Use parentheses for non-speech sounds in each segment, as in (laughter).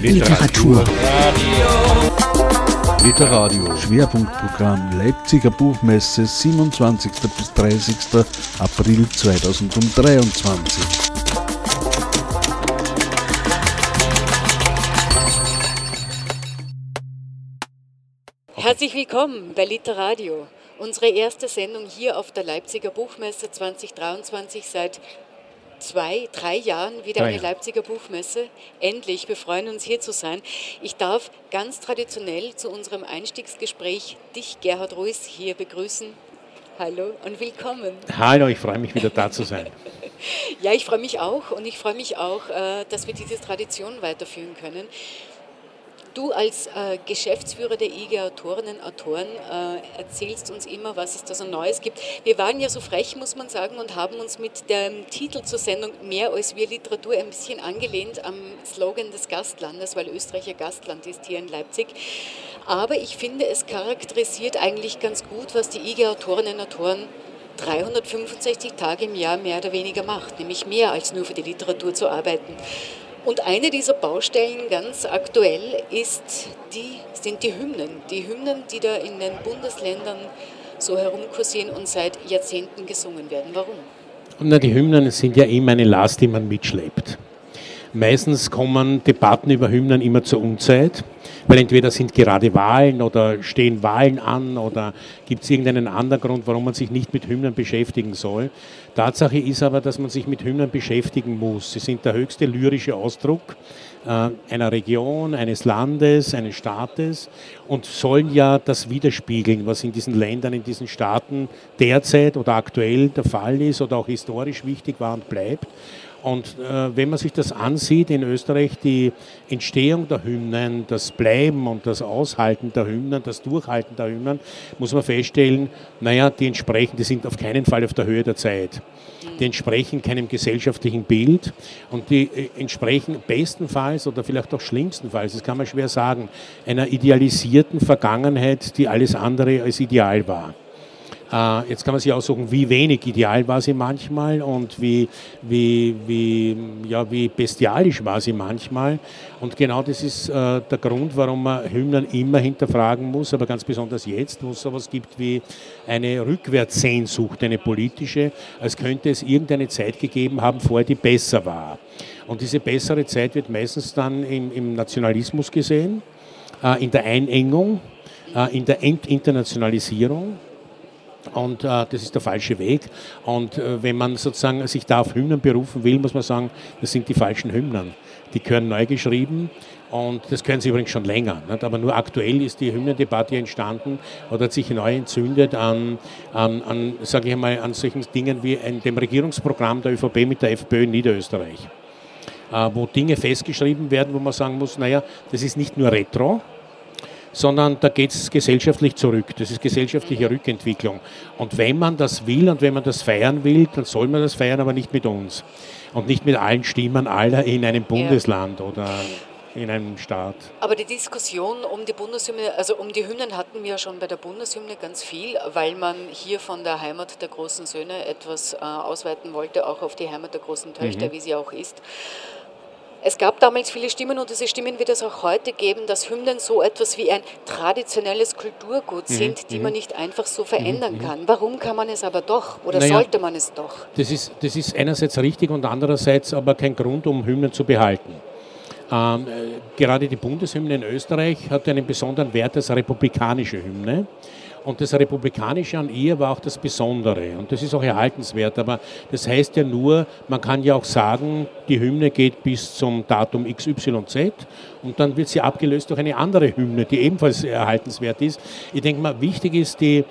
Literatur. Literadio. Schwerpunktprogramm Leipziger Buchmesse 27. bis 30. April 2023. Herzlich willkommen bei Literadio. Unsere erste Sendung hier auf der Leipziger Buchmesse 2023 seit zwei, drei Jahren wieder eine Leipziger Buchmesse. Endlich, wir freuen uns hier zu sein. Ich darf ganz traditionell zu unserem Einstiegsgespräch dich, Gerhard Ruiz, hier begrüßen. Hallo und willkommen. Hallo, ich freue mich wieder da zu sein. (laughs) ja, ich freue mich auch und ich freue mich auch, äh, dass wir diese Tradition weiterführen können. Du als äh, Geschäftsführer der IG Autorinnen und Autoren äh, erzählst uns immer, was es da so Neues gibt. Wir waren ja so frech, muss man sagen, und haben uns mit dem Titel zur Sendung Mehr als wir Literatur ein bisschen angelehnt am Slogan des Gastlandes, weil Österreich ja Gastland ist hier in Leipzig. Aber ich finde, es charakterisiert eigentlich ganz gut, was die IG Autorinnen und Autoren 365 Tage im Jahr mehr oder weniger macht, nämlich mehr als nur für die Literatur zu arbeiten. Und eine dieser Baustellen ganz aktuell ist die, sind die Hymnen. Die Hymnen, die da in den Bundesländern so herumkursieren und seit Jahrzehnten gesungen werden. Warum? Na, die Hymnen sind ja eben eine Last, die man mitschleppt. Meistens kommen Debatten über Hymnen immer zur Unzeit, weil entweder sind gerade Wahlen oder stehen Wahlen an oder gibt es irgendeinen anderen Grund, warum man sich nicht mit Hymnen beschäftigen soll. Tatsache ist aber, dass man sich mit Hymnen beschäftigen muss. Sie sind der höchste lyrische Ausdruck äh, einer Region, eines Landes, eines Staates und sollen ja das widerspiegeln, was in diesen Ländern, in diesen Staaten derzeit oder aktuell der Fall ist oder auch historisch wichtig war und bleibt. Und äh, wenn man sich das ansieht in Österreich, die Entstehung der Hymnen, das Bleiben und das Aushalten der Hymnen, das Durchhalten der Hymnen, muss man feststellen, naja, die entsprechen, die sind auf keinen Fall auf der Höhe der Zeit. Die entsprechen keinem gesellschaftlichen Bild und die äh, entsprechen bestenfalls oder vielleicht auch schlimmstenfalls, das kann man schwer sagen, einer idealisierten Vergangenheit, die alles andere als ideal war. Äh, jetzt kann man sich aussuchen, wie wenig ideal war sie manchmal und wie, wie, wie, ja, wie bestialisch war sie manchmal. Und genau das ist äh, der Grund, warum man Hymnen immer hinterfragen muss, aber ganz besonders jetzt, wo es sowas gibt wie eine Rückwärtssehnsucht, eine politische, als könnte es irgendeine Zeit gegeben haben, vorher die besser war. Und diese bessere Zeit wird meistens dann im, im Nationalismus gesehen, äh, in der Einengung, in der Entinternationalisierung und äh, das ist der falsche Weg. Und äh, wenn man sozusagen sich da auf Hymnen berufen will, muss man sagen, das sind die falschen Hymnen. Die gehören neu geschrieben und das können sie übrigens schon länger. Nicht? Aber nur aktuell ist die Hymnendebatte entstanden oder hat sich neu entzündet an, an, an sage ich mal, an solchen Dingen wie in dem Regierungsprogramm der ÖVP mit der FPÖ in Niederösterreich. Äh, wo Dinge festgeschrieben werden, wo man sagen muss, naja, das ist nicht nur Retro, sondern da geht es gesellschaftlich zurück. Das ist gesellschaftliche Rückentwicklung. Und wenn man das will und wenn man das feiern will, dann soll man das feiern, aber nicht mit uns. Und nicht mit allen Stimmen aller in einem Bundesland ja. oder in einem Staat. Aber die Diskussion um die Bundeshymne, also um die Hymnen hatten wir ja schon bei der Bundeshymne ganz viel, weil man hier von der Heimat der großen Söhne etwas äh, ausweiten wollte, auch auf die Heimat der großen Töchter, mhm. wie sie auch ist. Es gab damals viele Stimmen und diese Stimmen wird es auch heute geben, dass Hymnen so etwas wie ein traditionelles Kulturgut mhm, sind, die mhm. man nicht einfach so verändern mhm. kann. Warum kann man es aber doch oder naja, sollte man es doch? Das ist, das ist einerseits richtig und andererseits aber kein Grund, um Hymnen zu behalten. Ähm, äh, gerade die Bundeshymne in Österreich hat einen besonderen Wert als republikanische Hymne. Und das Republikanische an ihr war auch das Besondere. Und das ist auch erhaltenswert. Aber das heißt ja nur, man kann ja auch sagen, die Hymne geht bis zum Datum XYZ und dann wird sie abgelöst durch eine andere Hymne, die ebenfalls erhaltenswert ist. Ich denke mal, wichtig ist die,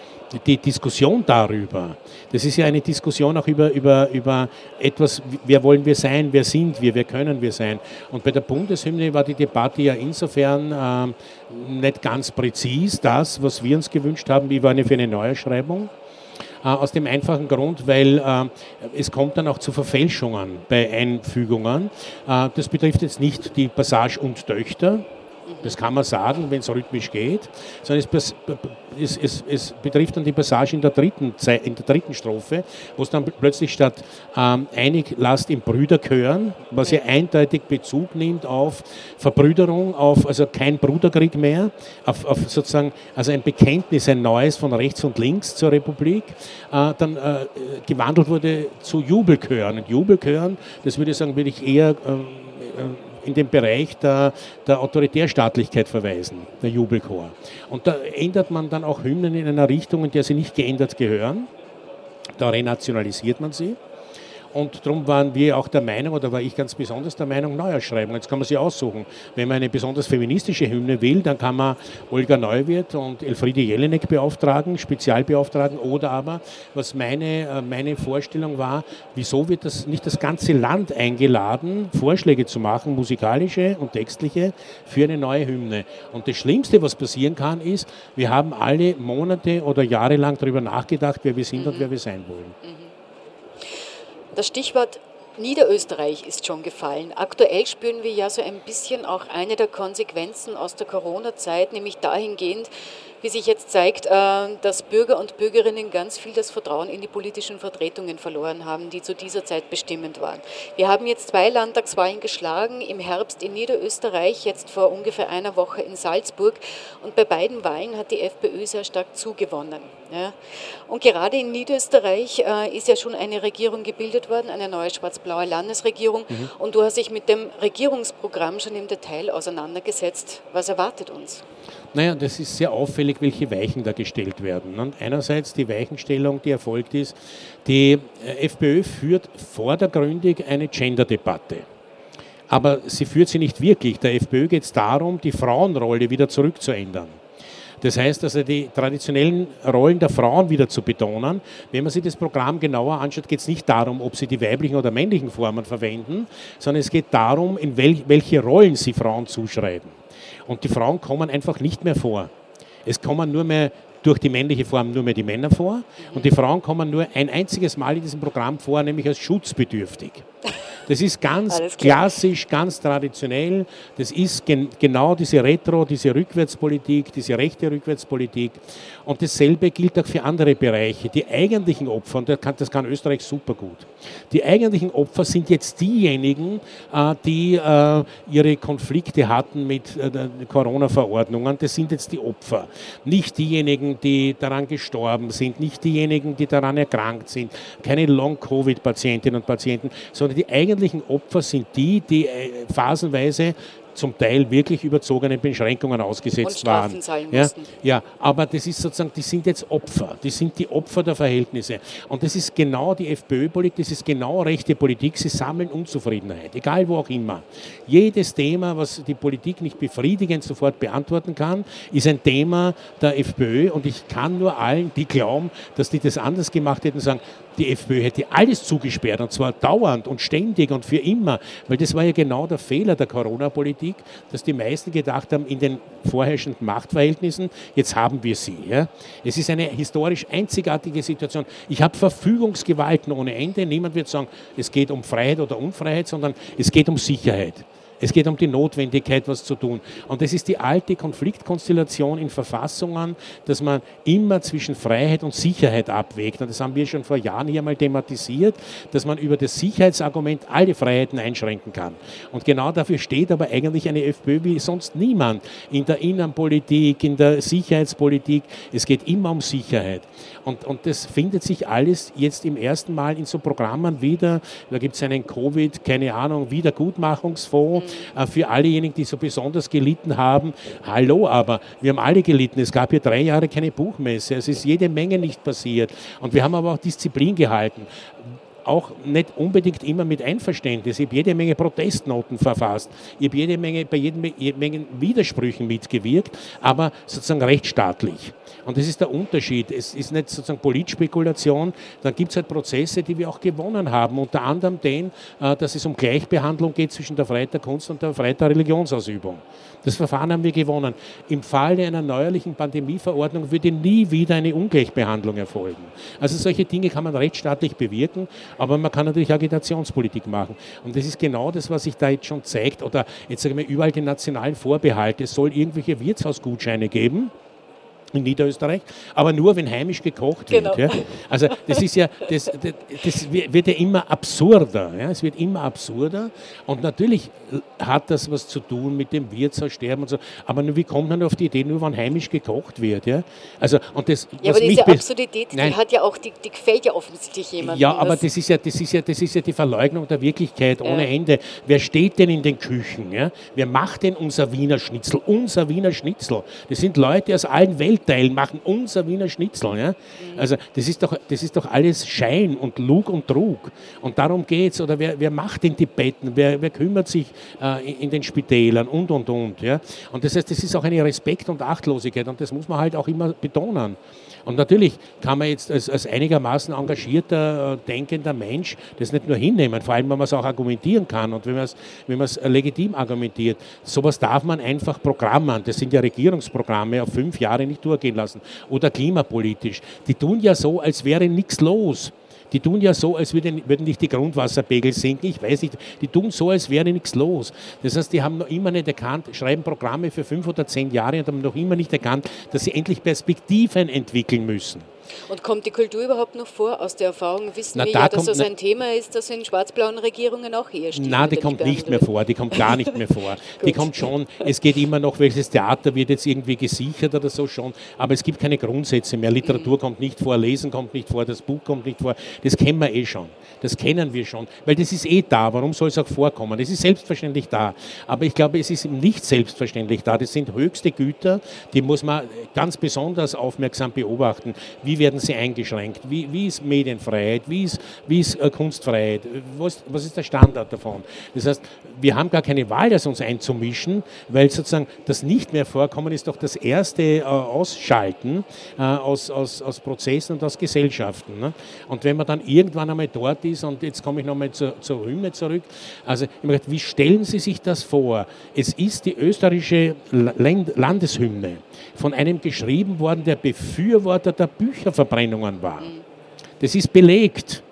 die Diskussion darüber. Das ist ja eine Diskussion auch über, über, über etwas, wer wollen wir sein, wer sind wir, wer können wir sein. Und bei der Bundeshymne war die Debatte ja insofern äh, nicht ganz präzis, das, was wir uns gewünscht haben, wie war eine für eine Neuerschreibung. Äh, aus dem einfachen Grund, weil äh, es kommt dann auch zu Verfälschungen bei Einfügungen. Äh, das betrifft jetzt nicht die Passage und Töchter, Das kann man sagen, wenn es rhythmisch geht. Sondern es, es, es, es, betrifft dann die Passage in der dritten, in der dritten Strophe, wo es dann plötzlich statt ähm, einig lasst im Brüderchören, was ja eindeutig Bezug nimmt auf Verbrüderung, auf also kein Bruderkrieg mehr, auf, auf sozusagen also ein Bekenntnis, ein neues von rechts und links zur Republik, äh, dann äh, gewandelt wurde zu Jubelchören. Und Jubelchören, das würde ich sagen, würde ich eher ähm, äh, in den Bereich der, der Autoritärstaatlichkeit verweisen, der Jubelchor. Und da ändert man dann auch Hymnen in einer Richtung, in der sie nicht geändert gehören. Da renationalisiert man sie. Und darum waren wir auch der Meinung, oder war ich ganz besonders der Meinung, Neuerschreibung. Jetzt kann man sie aussuchen. Wenn man eine besonders feministische Hymne will, dann kann man Olga Neuwirth und Elfriede Jelinek beauftragen, Spezialbeauftragen. Oder aber, was meine, äh, meine Vorstellung war, wieso wird das nicht das ganze Land eingeladen, Vorschläge zu machen, musikalische und textliche, für eine neue Hymne. Und das Schlimmste, was passieren kann, ist, wir haben alle Monate oder Jahre lang darüber nachgedacht, wer wir sind mhm. und wer wir sein wollen. Das Stichwort Niederösterreich ist schon gefallen. Aktuell spüren wir ja so ein bisschen auch eine der Konsequenzen aus der Corona-Zeit, nämlich dahingehend, wie sich jetzt zeigt, äh, dass Bürger und Bürgerinnen ganz viel das Vertrauen in die politischen Vertretungen verloren haben, die zu dieser Zeit bestimmend waren. Wir haben jetzt zwei Landtagswahlen geschlagen, im Herbst in Niederösterreich, jetzt vor ungefähr einer Woche in Salzburg. Und bei beiden Wahlen hat die FPÖ sehr stark zugewonnen. Und gerade in Niederösterreich äh, ist ja schon eine Regierung gebildet worden, eine neue schwarz-blaue Landesregierung. Mhm. Und du hast dich mit dem Regierungsprogramm schon im Detail auseinandergesetzt. Was erwartet uns? Naja, das ist sehr auffällig, welche Weichen da gestellt werden. Und einerseits die Weichenstellung, die erfolgt ist, die äh, FPÖ führt vordergründig eine Gender-Debatte. Aber sie führt sie nicht wirklich. Der FPÖ geht es darum, die Frauenrolle wieder zurückzuändern. Das heißt also, die traditionellen Rollen der Frauen wieder zu betonen. Wenn man sich das Programm genauer anschaut, geht es nicht darum, ob sie die weiblichen oder männlichen Formen verwenden, sondern es geht darum, in wel welche Rollen sie Frauen zuschreiben. Und die Frauen kommen einfach nicht mehr vor. Es kommen nur mehr durch die männliche Form nur mehr die Männer vor und die Frauen kommen nur ein einziges Mal in diesem Programm vor, nämlich als schutzbedürftig. Das ist ganz klassisch, ganz traditionell. Das ist gen genau diese Retro, diese Rückwärtspolitik, diese rechte Rückwärtspolitik. Und dasselbe gilt auch für andere Bereiche. Die eigentlichen Opfer, und das kann, das kann Österreich super gut, die eigentlichen Opfer sind jetzt diejenigen, äh, die äh, ihre Konflikte hatten mit äh, Corona-Verordnungen. Das sind jetzt die Opfer. Nicht diejenigen, die daran gestorben sind, nicht diejenigen, die daran erkrankt sind, keine Long-Covid-Patientinnen und Patienten, sondern die eigentlichen Opfer sind die, die äh, phasenweise zum Teil wirklich überzogenen Beschränkungen ausgesetzt waren. Ja, ja, aber das ist sozusagen, die sind jetzt Opfer, die sind die Opfer der Verhältnisse. Und das ist genau die FPÖ-Politik, das ist genau rechte Politik, sie sammeln Unzufriedenheit, egal wo auch immer. Jedes Thema, was die Politik nicht befriedigend sofort beantworten kann, ist ein Thema der FPÖ und ich kann nur allen, die glauben, dass die das anders gemacht hätten, sagen, die FPÖ hätte alles zugesperrt und zwar dauernd und ständig und für immer, weil das war ja genau der Fehler der Corona-Politik, dass die meisten gedacht haben, in den vorherrschenden Machtverhältnissen, jetzt haben wir sie. Ja. Es ist eine historisch einzigartige Situation. Ich habe Verfügungsgewalten ohne Ende. Niemand wird sagen, es geht um Freiheit oder Unfreiheit, sondern es geht um Sicherheit. Es geht um die Notwendigkeit, was zu tun. Und das ist die alte Konfliktkonstellation in Verfassungen, dass man immer zwischen Freiheit und Sicherheit abwägt. Und das haben wir schon vor Jahren hier mal thematisiert, dass man über das Sicherheitsargument alle Freiheiten einschränken kann. Und genau dafür steht aber eigentlich eine FPÖ wie sonst niemand in der Innenpolitik, in der Sicherheitspolitik. Es geht immer um Sicherheit. Und, und das findet sich alles jetzt im ersten Mal in so Programmen wieder. Da gibt es einen Covid, keine Ahnung, Wiedergutmachungsfonds für allejenigen, die so besonders gelitten haben. Hallo, aber wir haben alle gelitten. Es gab hier drei Jahre keine Buchmesse. Es ist jede Menge nicht passiert. Und wir haben aber auch Disziplin gehalten auch nicht unbedingt immer mit Einverständnis. Ich habe jede Menge Protestnoten verfasst. Ich habe jede Menge, bei jeder Menge Widersprüchen mitgewirkt, aber sozusagen rechtsstaatlich. Und das ist der Unterschied. Es ist nicht sozusagen Politspekulation, dann gibt es halt Prozesse, die wir auch gewonnen haben. Unter anderem den, äh, dass es um Gleichbehandlung geht zwischen der Freiheit der Kunst und der Freiheit der Religionsausübung. Das Verfahren haben wir gewonnen. Im Falle einer neuerlichen Pandemieverordnung würde nie wieder eine Ungleichbehandlung erfolgen. Also solche Dinge kann man rechtsstaatlich bewirken, aber man kann natürlich Agitationspolitik machen. Und das ist genau das, was sich da jetzt schon zeigt. Oder jetzt sagen wir überall die nationalen Vorbehalte. Es soll irgendwelche Wirtshausgutscheine geben in Niederösterreich, aber nur, wenn heimisch gekocht genau. wird. Ja. Also das ist ja, das, das, das, wird ja immer absurder. Ja. Es wird immer absurder und natürlich hat das was zu tun mit dem Wirtshaussterben und so, aber wie kommt man auf die Idee, nur wenn heimisch gekocht wird? Ja, also, und das, ja aber diese Absurdität, nein, die hat ja auch, die, die gefällt ja offensichtlich jemandem. Ja, aber das ist ja, das, ist ja, das ist ja die Verleugnung der Wirklichkeit ohne ja. Ende. Wer steht denn in den Küchen? Ja? Wer macht denn unser Wiener Schnitzel? Unser Wiener Schnitzel. Das sind Leute aus allen Welten Weltteil machen unser Wiener Schnitzel. Ja? Also das ist, doch, das ist doch alles Schein und Lug und Trug. Und darum geht es. Oder wer, wer macht den Tibetten? Wer, wer kümmert sich äh, in, in den Spitälern und, und, und. Ja? Und das heißt, das ist auch eine Respekt und Achtlosigkeit. Und das muss man halt auch immer betonen. Und natürlich kann man jetzt als, als einigermaßen engagierter, äh, denkender Mensch das nicht nur hinnehmen, vor allem wenn man es auch argumentieren kann und wenn man es wenn legitim argumentiert. Sowas darf man einfach programmen. Das sind ja Regierungsprogramme auf fünf Jahre nicht durchgehen lassen. Oder klimapolitisch. Die tun ja so, als wäre nichts los. Die tun ja so, als würden, würden nicht die Grundwasserpegel sinken. Ich weiß nicht. Die tun so, als wäre nichts los. Das heißt, die haben noch immer nicht erkannt, schreiben Programme für fünf oder zehn Jahre und haben noch immer nicht erkannt, dass sie endlich Perspektiven entwickeln müssen. Und kommt die Kultur überhaupt noch vor? Aus der Erfahrung wissen na, wir da ja, dass das ein Thema ist, das in schwarz-blauen Regierungen auch herrscht. Nein, die kommt nicht mehr vor, die kommt gar nicht mehr vor. (laughs) die kommt schon, es geht immer noch, welches Theater wird jetzt irgendwie gesichert oder so schon, aber es gibt keine Grundsätze mehr. Literatur mhm. kommt nicht vor, Lesen kommt nicht vor, das Buch kommt nicht vor, das kennen wir eh schon. Das kennen wir schon, weil das ist eh da. Warum soll es auch vorkommen? Es ist selbstverständlich da. Aber ich glaube, es ist nicht selbstverständlich da. Das sind höchste Güter, die muss man ganz besonders aufmerksam beobachten. Wie werden sie eingeschränkt? Wie, wie ist Medienfreiheit? Wie ist, wie ist äh, Kunstfreiheit? Was, was ist der Standard davon? Das heißt, wir haben gar keine Wahl, das uns einzumischen, weil sozusagen das nicht mehr vorkommen ist doch das erste äh, Ausschalten äh, aus, aus, aus Prozessen und aus Gesellschaften. Ne? Und wenn man dann irgendwann einmal dort ist, und jetzt komme ich nochmal zur, zur Hymne zurück, also wie stellen Sie sich das vor? Es ist die österreichische Landeshymne von einem geschrieben worden, der Befürworter der Bücherverbrennungen war. Das ist belegt.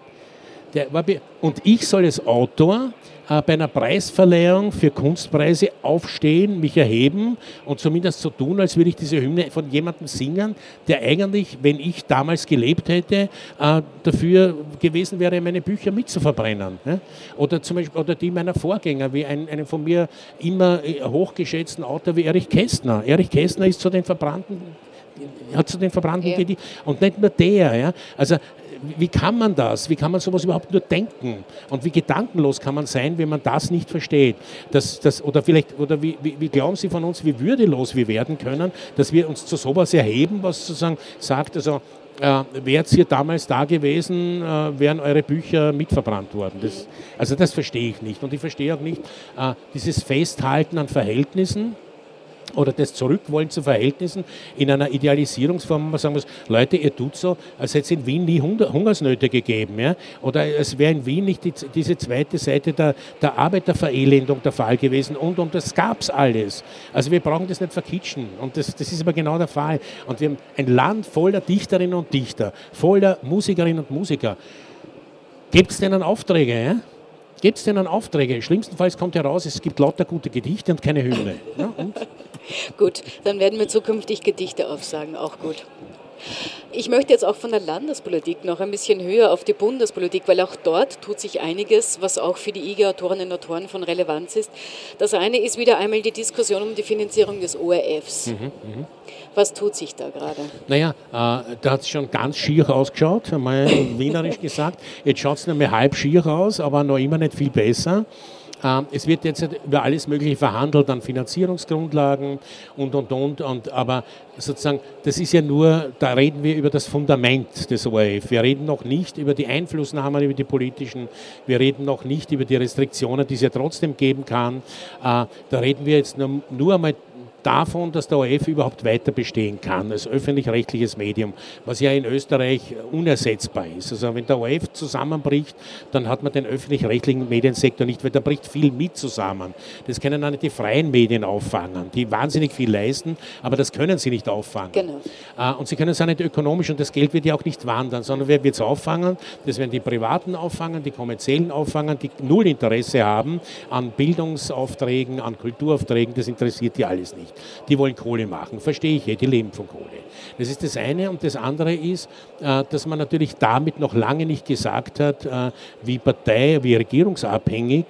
Und ich soll als Autor äh, bei einer Preisverleihung für Kunstpreise aufstehen, mich erheben und zumindest so tun, als würde ich diese Hymne von jemandem singen, der eigentlich, wenn ich damals gelebt hätte, äh, dafür gewesen wäre, meine Bücher mitzuverbrennen. Ne? Oder zum Beispiel oder die meiner Vorgänger, wie ein, einen von mir immer äh, hochgeschätzten Autor wie Erich Kästner. Erich Kästner ist zu den verbrannten hat zu den verbrannten ja. und nicht nur der. Ja? Also wie kann man das? Wie kann man sowas überhaupt nur denken? Und wie gedankenlos kann man sein, wenn man das nicht versteht? Das, das, oder vielleicht, oder wie, wie, wie glauben Sie von uns, wie würdelos wir werden können, dass wir uns zu sowas erheben, was sozusagen sagt, also äh, wärt ihr damals da gewesen, äh, wären eure Bücher mitverbrannt worden. Das, also das verstehe ich nicht. Und ich verstehe auch nicht äh, dieses Festhalten an Verhältnissen oder das Zurückwollen zu Verhältnissen in einer Idealisierungsform, wo man sagen muss, Leute, ihr tut so, als hätte es in Wien nie Hungersnöte gegeben. Ja? Oder es wäre in Wien nicht die, diese zweite Seite der, der Arbeiterverelendung der Fall gewesen und, und das gab es alles. Also wir brauchen das nicht verkitschen und das, das ist aber genau der Fall. Und wir haben ein Land voller Dichterinnen und Dichter, voller Musikerinnen und Musiker. Gibt es denen Aufträge? Ja? Gibt es denen Aufträge? Schlimmstenfalls kommt heraus, es gibt lauter gute Gedichte und keine Hymne. Ja, und? Gut, dann werden wir zukünftig Gedichte aufsagen, auch gut. Ich möchte jetzt auch von der Landespolitik noch ein bisschen höher auf die Bundespolitik, weil auch dort tut sich einiges, was auch für die IG-Autorinnen und Autoren von Relevanz ist. Das eine ist wieder einmal die Diskussion um die Finanzierung des ORFs. Mhm, mh. Was tut sich da gerade? Naja, äh, da hat es schon ganz schier ausgeschaut, einmal wienerisch gesagt. Jetzt schaut es nicht mehr halb schier aus, aber noch immer nicht viel besser. Ähm, es wird jetzt über alles Mögliche verhandelt an Finanzierungsgrundlagen und, und, und, und. Aber sozusagen, das ist ja nur, da reden wir über das Fundament des ORF. Wir reden noch nicht über die Einflussnahmen, über die politischen. Wir reden noch nicht über die Restriktionen, die es ja trotzdem geben kann. Äh, da reden wir jetzt nur, nur einmal davon, dass der ORF überhaupt weiter bestehen kann als öffentlich-rechtliches Medium, was ja in Österreich unersetzbar ist. Also wenn der ORF zusammenbricht, dann hat man den öffentlich-rechtlichen Mediensektor nicht, weil da bricht viel mit zusammen. Das können auch nicht die freien Medien auffangen, die wahnsinnig viel leisten, aber das können sie nicht auffangen. Genau. Äh, und sie können es auch nicht ökonomisch und das Geld wird ja auch nicht wandern, sondern wer wird es auffangen? Das werden die Privaten auffangen, die kommerziellen auffangen, die null Interesse haben an Bildungsaufträgen, an Kulturaufträgen, das interessiert die alles nicht. Die wollen Kohle machen, verstehe ich, die leben von Kohle. Das ist das eine und das andere ist, äh, dass man natürlich damit noch lange nicht gesagt hat, äh, wie Partei, wie regierungsabhängig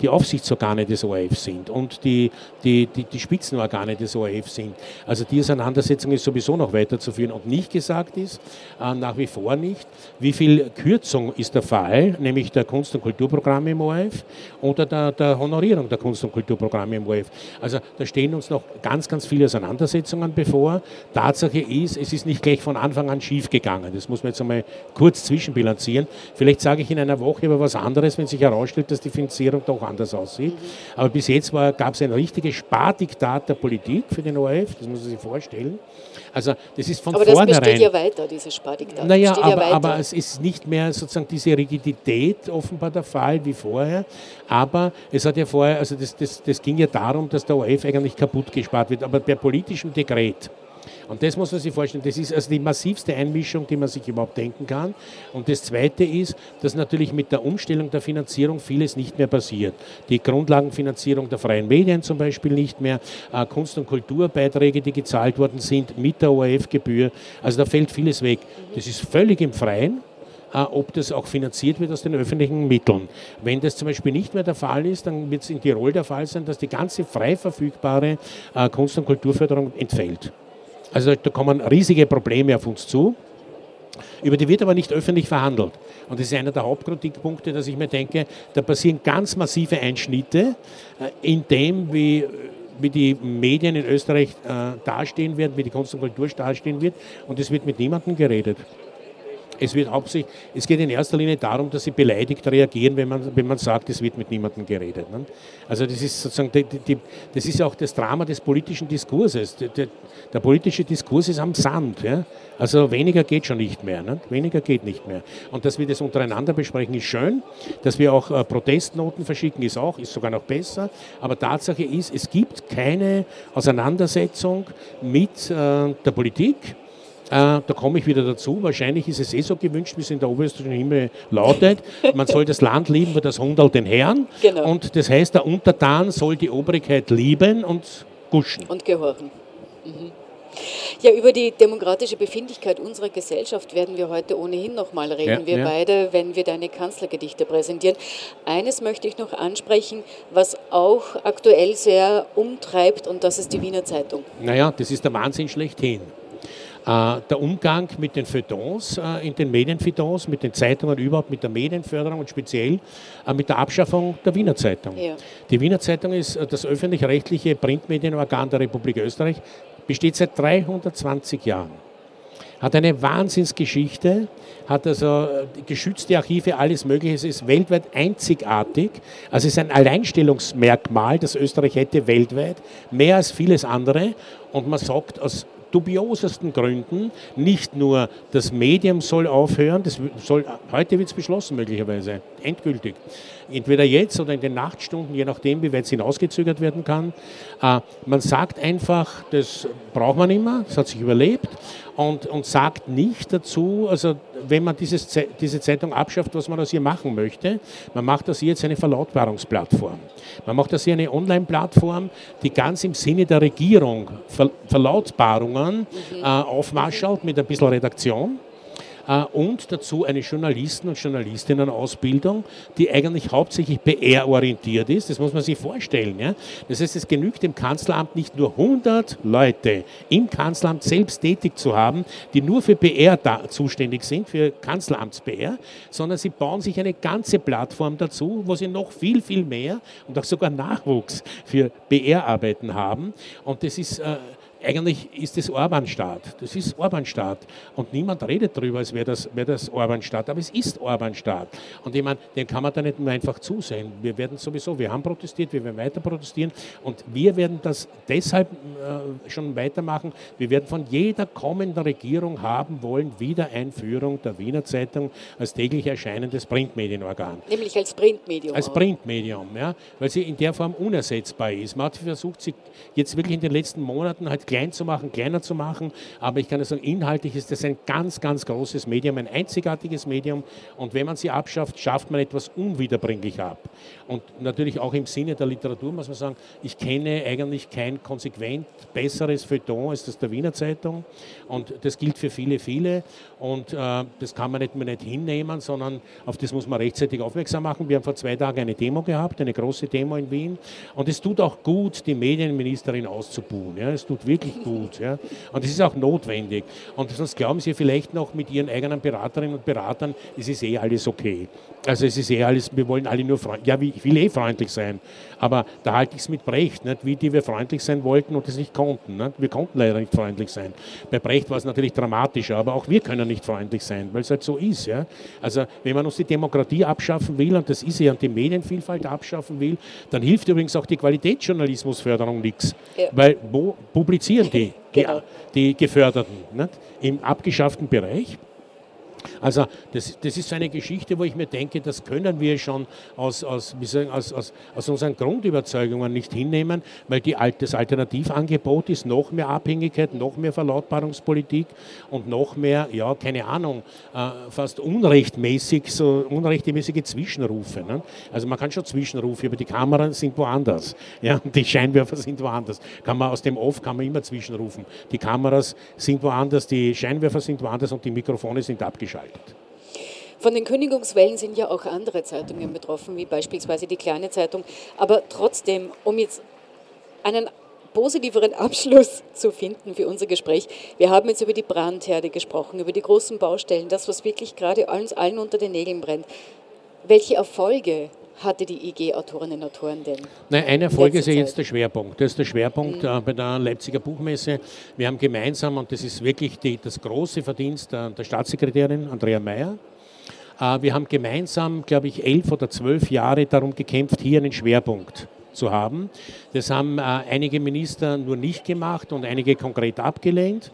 die Aufsichtsorgane des ORF sind und die, die, die, die Spitzenorgane des ORF sind. Also die Auseinandersetzung ist sowieso noch weiterzuführen und nicht gesagt ist, nach wie vor nicht, wie viel Kürzung ist der Fall, nämlich der Kunst- und Kulturprogramme im ORF oder der, der Honorierung der Kunst- und Kulturprogramme im ORF. Also da stehen uns noch ganz, ganz viele Auseinandersetzungen bevor. Tatsache ist, es ist nicht gleich von Anfang an schief gegangen. Das muss man jetzt einmal kurz zwischenbilanzieren. Vielleicht sage ich in einer Woche aber was anderes, wenn sich herausstellt, dass die Finanzierung doch anders aussieht. Aber bis jetzt gab es ein richtiges Spardiktat der Politik für den ORF, das muss man sich vorstellen. Also das ist von aber vornherein... Aber das besteht ja weiter, dieses Spardiktat. Naja, aber, ja aber es ist nicht mehr sozusagen diese Rigidität offenbar der Fall wie vorher. Aber es hat ja vorher, also das, das, das ging ja darum, dass der ORF eigentlich kaputt gespart wird. Aber per politischem Dekret und das muss man sich vorstellen, das ist also die massivste Einmischung, die man sich überhaupt denken kann. Und das Zweite ist, dass natürlich mit der Umstellung der Finanzierung vieles nicht mehr passiert. Die Grundlagenfinanzierung der freien Medien zum Beispiel nicht mehr, äh, Kunst- und Kulturbeiträge, die gezahlt worden sind mit der ORF-Gebühr. Also da fällt vieles weg. Das ist völlig im Freien äh, ob das auch finanziert wird aus den öffentlichen Mitteln. Wenn das zum Beispiel nicht mehr der Fall ist, dann wird es in Tirol der Fall sein, dass die ganze frei verfügbare äh, Kunst- und Kulturförderung entfällt. Also da kommen riesige Probleme auf uns zu. Über die wird aber nicht öffentlich verhandelt. Und das ist einer der Hauptkritikpunkte, dass ich mir denke, da passieren ganz massive Einschnitte äh, in dem, wie, wie die Medien in Österreich äh, dastehen werden, wie die Kunst und Kultur dastehen wird. Und es wird mit niemandem geredet. Es, wird es geht in erster Linie darum, dass sie beleidigt reagieren, wenn man, wenn man sagt, es wird mit niemandem geredet. Ne? Also das ist sozusagen, die, die, das ist auch das Drama des politischen Diskurses. Der, der politische Diskurs ist am Sand. Ja? Also weniger geht schon nicht mehr. Ne? Weniger geht nicht mehr. Und dass wir das untereinander besprechen, ist schön. Dass wir auch äh, Protestnoten verschicken, ist auch, ist sogar noch besser. Aber Tatsache ist, es gibt keine Auseinandersetzung mit äh, der Politik da komme ich wieder dazu. Wahrscheinlich ist es eh so gewünscht, wie es in der oberösterreichischen Himmel lautet. Man soll das Land lieben wie das Hundal den Herrn. Genau. Und das heißt, der Untertan soll die Obrigkeit lieben und guschen. Und gehorchen. Mhm. Ja, über die demokratische Befindlichkeit unserer Gesellschaft werden wir heute ohnehin noch mal reden, ja, wir ja. beide, wenn wir deine Kanzlergedichte präsentieren. Eines möchte ich noch ansprechen, was auch aktuell sehr umtreibt, und das ist die Wiener Zeitung. Naja, das ist der Wahnsinn schlechthin. Äh, der Umgang mit den Feuilletons, äh, in den Medienfeuilletons, mit den Zeitungen überhaupt, mit der Medienförderung und speziell äh, mit der Abschaffung der Wiener Zeitung. Ja. Die Wiener Zeitung ist das öffentlich-rechtliche Printmedienorgan der Republik Österreich, besteht seit 320 Jahren hat eine Wahnsinnsgeschichte, hat also geschützte Archive, alles Mögliche. Es ist weltweit einzigartig. Also es ist ein Alleinstellungsmerkmal, das Österreich hätte weltweit, mehr als vieles andere. Und man sagt aus dubiosesten Gründen. Nicht nur das Medium soll aufhören, das soll, heute wird es beschlossen möglicherweise, endgültig. Entweder jetzt oder in den Nachtstunden, je nachdem, wie weit es hinausgezögert werden kann. Äh, man sagt einfach, das braucht man immer, das hat sich überlebt und, und sagt nicht dazu, also wenn man dieses, diese Zeitung abschafft, was man aus ihr machen möchte. Man macht aus ihr jetzt eine Verlautbarungsplattform. Man macht aus ihr eine Online-Plattform, die ganz im Sinne der Regierung Ver Verlautbarungen mhm. äh, aufmarschelt mit ein bisschen Redaktion und dazu eine Journalisten- und Journalistinnen-Ausbildung, die eigentlich hauptsächlich PR-orientiert ist. Das muss man sich vorstellen. Ja? Das heißt, es genügt dem Kanzleramt nicht nur 100 Leute im Kanzleramt selbst tätig zu haben, die nur für PR zuständig sind, für Kanzleramts-PR, sondern sie bauen sich eine ganze Plattform dazu, wo sie noch viel, viel mehr und auch sogar Nachwuchs für PR-Arbeiten haben. Und das ist äh, eigentlich ist es Orban-Staat. Das ist Orban-Staat. Und niemand redet darüber, als wäre das, wär das Orban-Staat. Aber es ist Orban-Staat. Und ich meine, den kann man da nicht nur einfach zusehen. Wir werden sowieso, wir haben protestiert, wir werden weiter protestieren. Und wir werden das deshalb äh, schon weitermachen. Wir werden von jeder kommenden Regierung haben wollen Wiedereinführung der Wiener Zeitung als täglich erscheinendes Printmedienorgan. Nämlich als Printmedium. Als Printmedium, ja, weil sie in der Form unersetzbar ist. Man hat versucht, sie jetzt wirklich in den letzten Monaten halt klein zu machen, kleiner zu machen. Aber ich kann nur sagen, inhaltlich ist das ein ganz, ganz großes Medium, ein einzigartiges Medium. Und wenn man sie abschafft, schafft man etwas unwiederbringlich ab. Und natürlich auch im Sinne der Literatur muss man sagen, ich kenne eigentlich kein konsequent besseres Feuilleton als das der Wiener Zeitung. Und das gilt für viele, viele. Und äh, das kann man nicht mehr nicht hinnehmen, sondern auf das muss man rechtzeitig aufmerksam machen. Wir haben vor zwei Tagen eine Demo gehabt, eine große Demo in Wien. Und es tut auch gut, die Medienministerin auszubuhen. Ja. Es tut wirklich wirklich gut. Ja? Und es ist auch notwendig. Und sonst glauben Sie vielleicht noch mit Ihren eigenen Beraterinnen und Beratern, es ist eh alles okay. Also es ist eh alles, wir wollen alle nur freundlich, ja, ich will eh freundlich sein. Aber da halte ich es mit Brecht, nicht? wie die wir freundlich sein wollten und es nicht konnten. Nicht? Wir konnten leider nicht freundlich sein. Bei Brecht war es natürlich dramatischer, aber auch wir können nicht freundlich sein, weil es halt so ist. Ja? Also wenn man uns die Demokratie abschaffen will, und das ist ja, und die Medienvielfalt abschaffen will, dann hilft übrigens auch die Qualitätsjournalismusförderung nichts. Ja. Weil wo publizieren die, (laughs) genau. die, die Geförderten? Nicht? Im abgeschafften Bereich. Also das, das ist so eine Geschichte, wo ich mir denke, das können wir schon aus, aus, sagen, aus, aus, aus unseren Grundüberzeugungen nicht hinnehmen, weil die, das Alternativangebot ist noch mehr Abhängigkeit, noch mehr Verlautbarungspolitik und noch mehr, ja, keine Ahnung, äh, fast unrechtmäßig, so unrechtmäßige Zwischenrufe. Ne? Also man kann schon Zwischenrufe, aber die Kameras sind woanders. (laughs) Ja? Die Scheinwerfer sind woanders. Kann man aus dem Off kann man immer zwischenrufen. Die Kameras sind woanders, die Scheinwerfer sind woanders und die Mikrofone sind abgeschaltet geschaltet. Von den Kündigungswellen sind ja auch andere Zeitungen betroffen, wie beispielsweise die kleine Zeitung. Aber trotzdem, um jetzt einen positiveren Abschluss zu finden für unser Gespräch. Wir haben jetzt über die Brandherde gesprochen, über die großen Baustellen, das, was wirklich gerade uns allen unter den Nägeln brennt. Welche Erfolge hatte die IG-Autorinnen und Autoren denn? Nein, ein Erfolg ist ja jetzt der Schwerpunkt. Das ist der Schwerpunkt mhm. äh, bei der Leipziger Buchmesse. Wir haben gemeinsam, und das ist wirklich die, das große Verdienst der, der Staatssekretärin Andrea Mayer, äh, wir haben gemeinsam, glaube ich, elf oder zwölf Jahre darum gekämpft, hier einen Schwerpunkt zu haben. Das haben äh, einige Minister nur nicht gemacht und einige konkret abgelehnt.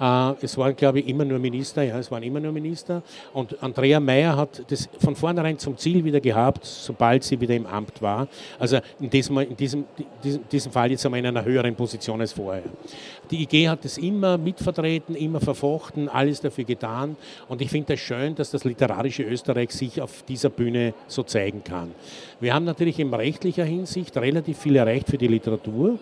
Äh, es waren, glaube ich, immer nur Minister, ja, es waren immer nur Minister. Und Andrea Mayer hat das von vornherein zum Ziel wieder gehabt, sobald sie wieder im Amt war. Also in diesem, in diesem, diesem, diesem Fall jetzt einmal in einer höheren Position als vorher. Die IG hat es immer mitvertreten, immer verfochten, alles dafür getan. Und ich finde es das schön, dass das literarische Österreich sich auf dieser Bühne so zeigen kann. Wir haben natürlich in rechtlicher Hinsicht relativ viel erreicht für die Literatur.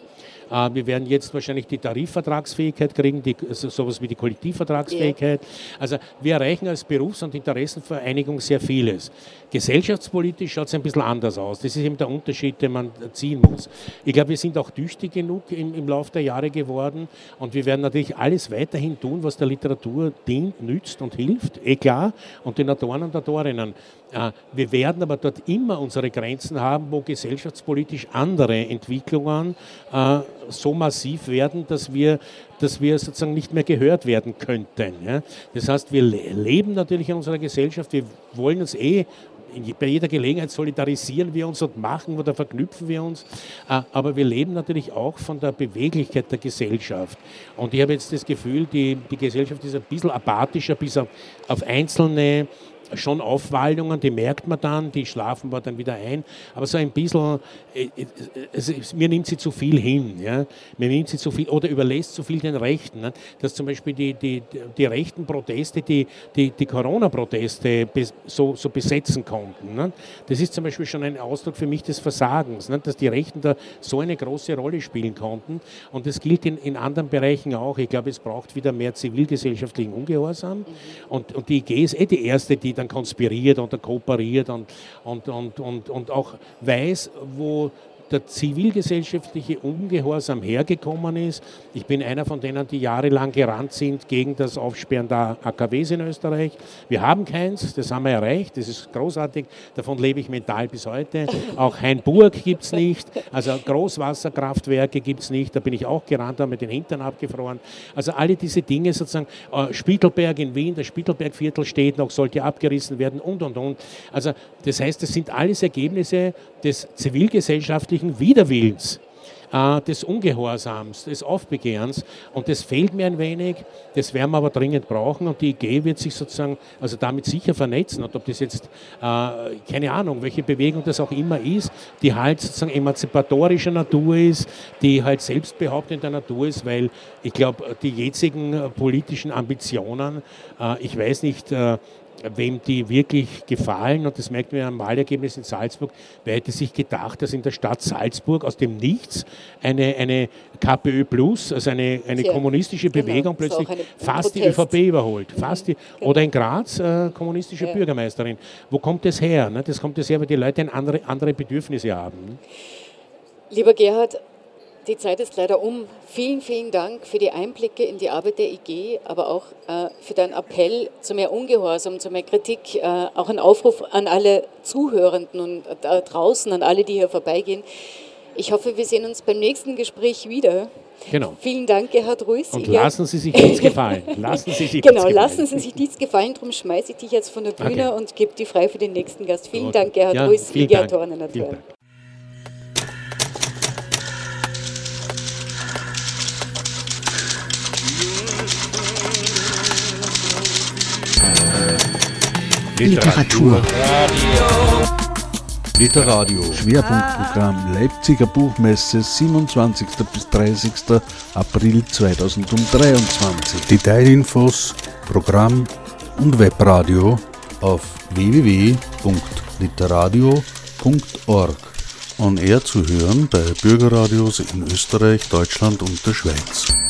Äh, wir werden jetzt wahrscheinlich die Tarifvertragsfähigkeit kriegen, die, also sowas wie die Kollektivvertragsfähigkeit. Also wir erreichen als Berufs- und Interessenvereinigung sehr vieles. Gesellschaftspolitisch schaut es ein bisschen anders aus. Das ist eben der Unterschied, den man ziehen muss. Ich glaube, wir sind auch tüchtig genug im, im Laufe der Jahre geworden und wir werden natürlich alles weiterhin tun, was der Literatur dient, nützt und hilft, eh klar, und den Autoren und Autorinnen. Äh, wir werden aber dort immer unsere Grenzen haben, wo gesellschaftspolitisch andere Entwicklungen äh, so massiv werden, dass wir, dass wir sozusagen nicht mehr gehört werden könnten. Das heißt, wir leben natürlich in unserer Gesellschaft, wir wollen uns eh bei jeder Gelegenheit solidarisieren wir uns und machen oder verknüpfen wir uns. Äh, aber wir leben natürlich auch von der Beweglichkeit der Gesellschaft. Und ich habe jetzt das Gefühl, die, die Gesellschaft ist ein bisschen apathischer, bis auf, auf einzelne schon Aufwallungen, die merkt man dann, die schlafen wir dann wieder ein. Aber so ein bisschen, also mir nimmt sie zu viel hin. Ja? Mir nimmt sie zu viel oder überlässt zu viel den Rechten. Ne? Dass zum Beispiel die, die, die rechten Proteste, die, die, die Corona-Proteste so, so besetzen konnten. Ne? Das ist zum Beispiel schon ein Ausdruck für mich des Versagens, ne? dass die Rechten da so eine große Rolle spielen konnten. Und das gilt in, in anderen Bereichen auch. Ich glaube, es braucht wieder mehr zivilgesellschaftlichen Ungehorsam. Mhm. Und, und die IG ist eh die erste, die dann konspiriert und kooperiert und, und, und, und, und auch weiß, wo der zivilgesellschaftliche Ungehorsam hergekommen ist. Ich bin einer von denen, die jahrelang gerannt sind gegen das Aufsperren der AKWs in Österreich. Wir haben keins, das haben wir erreicht, das ist großartig, davon lebe ich mental bis heute. Auch Hainburg gibt es nicht, also Großwasserkraftwerke gibt es nicht, da bin ich auch gerannt, habe mit den Hintern abgefroren. Also alle diese Dinge sozusagen, äh, Spiegelberg in Wien, das Spiegelbergviertel steht noch, sollte abgerissen werden und und und. Also das heißt, das sind alles Ergebnisse des zivilgesellschaftlichen Widerwillens äh, des Ungehorsams, des Aufbegehrens. Und das fehlt mir ein wenig, das werden wir aber dringend brauchen. Und die IG wird sich sozusagen, also damit sicher vernetzen. Und ob das jetzt, äh, keine Ahnung, welche Bewegung das auch immer ist, die halt sozusagen emanzipatorischer Natur ist, die halt selbstbehauptender Natur ist, weil ich glaube, die jetzigen äh, politischen Ambitionen, äh, ich weiß nicht, äh, wem die wirklich gefallen, und das merkt man ja am Wahlergebnis in Salzburg, wer hätte sich gedacht, dass in der Stadt Salzburg aus dem Nichts eine, eine KPÖ Plus, also eine, eine ja, kommunistische genau, Bewegung genau, plötzlich fast Protest. die ÖVP überholt. Fast die, genau. Oder in Graz äh, kommunistische ja. Bürgermeisterin. Wo kommt das her? Ne? Das kommt das her, weil die Leute andere, andere Bedürfnisse haben. Ne? Lieber Gerhard, die Zeit ist leider um. Vielen, vielen Dank für die Einblicke in die Arbeit der IG, aber auch äh, für deinen Appell zu mehr Ungehorsam, zu mehr Kritik. Äh, auch ein Aufruf an alle Zuhörenden und da draußen, an alle, die hier vorbeigehen. Ich hoffe, wir sehen uns beim nächsten Gespräch wieder. Genau. Vielen Dank, Gerhard Ruiz. Und lassen Sie sich nichts gefallen. (laughs) Lassen Sie sich genau, lassen Sie sich nichts gefallen. Darum schmeiße ich dich jetzt von der Bühne okay. und gebe die frei für den nächsten Gast. Vielen okay. Dank, Gerhard ja, Ruiz, IG Autoren Literatur. Literadio. Schwerpunktprogramm Leipziger Buchmesse 27. bis 30. April 2023. Detailinfos, Programm und Webradio auf www.literadio.org. On Air zu hören bei Bürgerradios in Österreich, Deutschland und der Schweiz.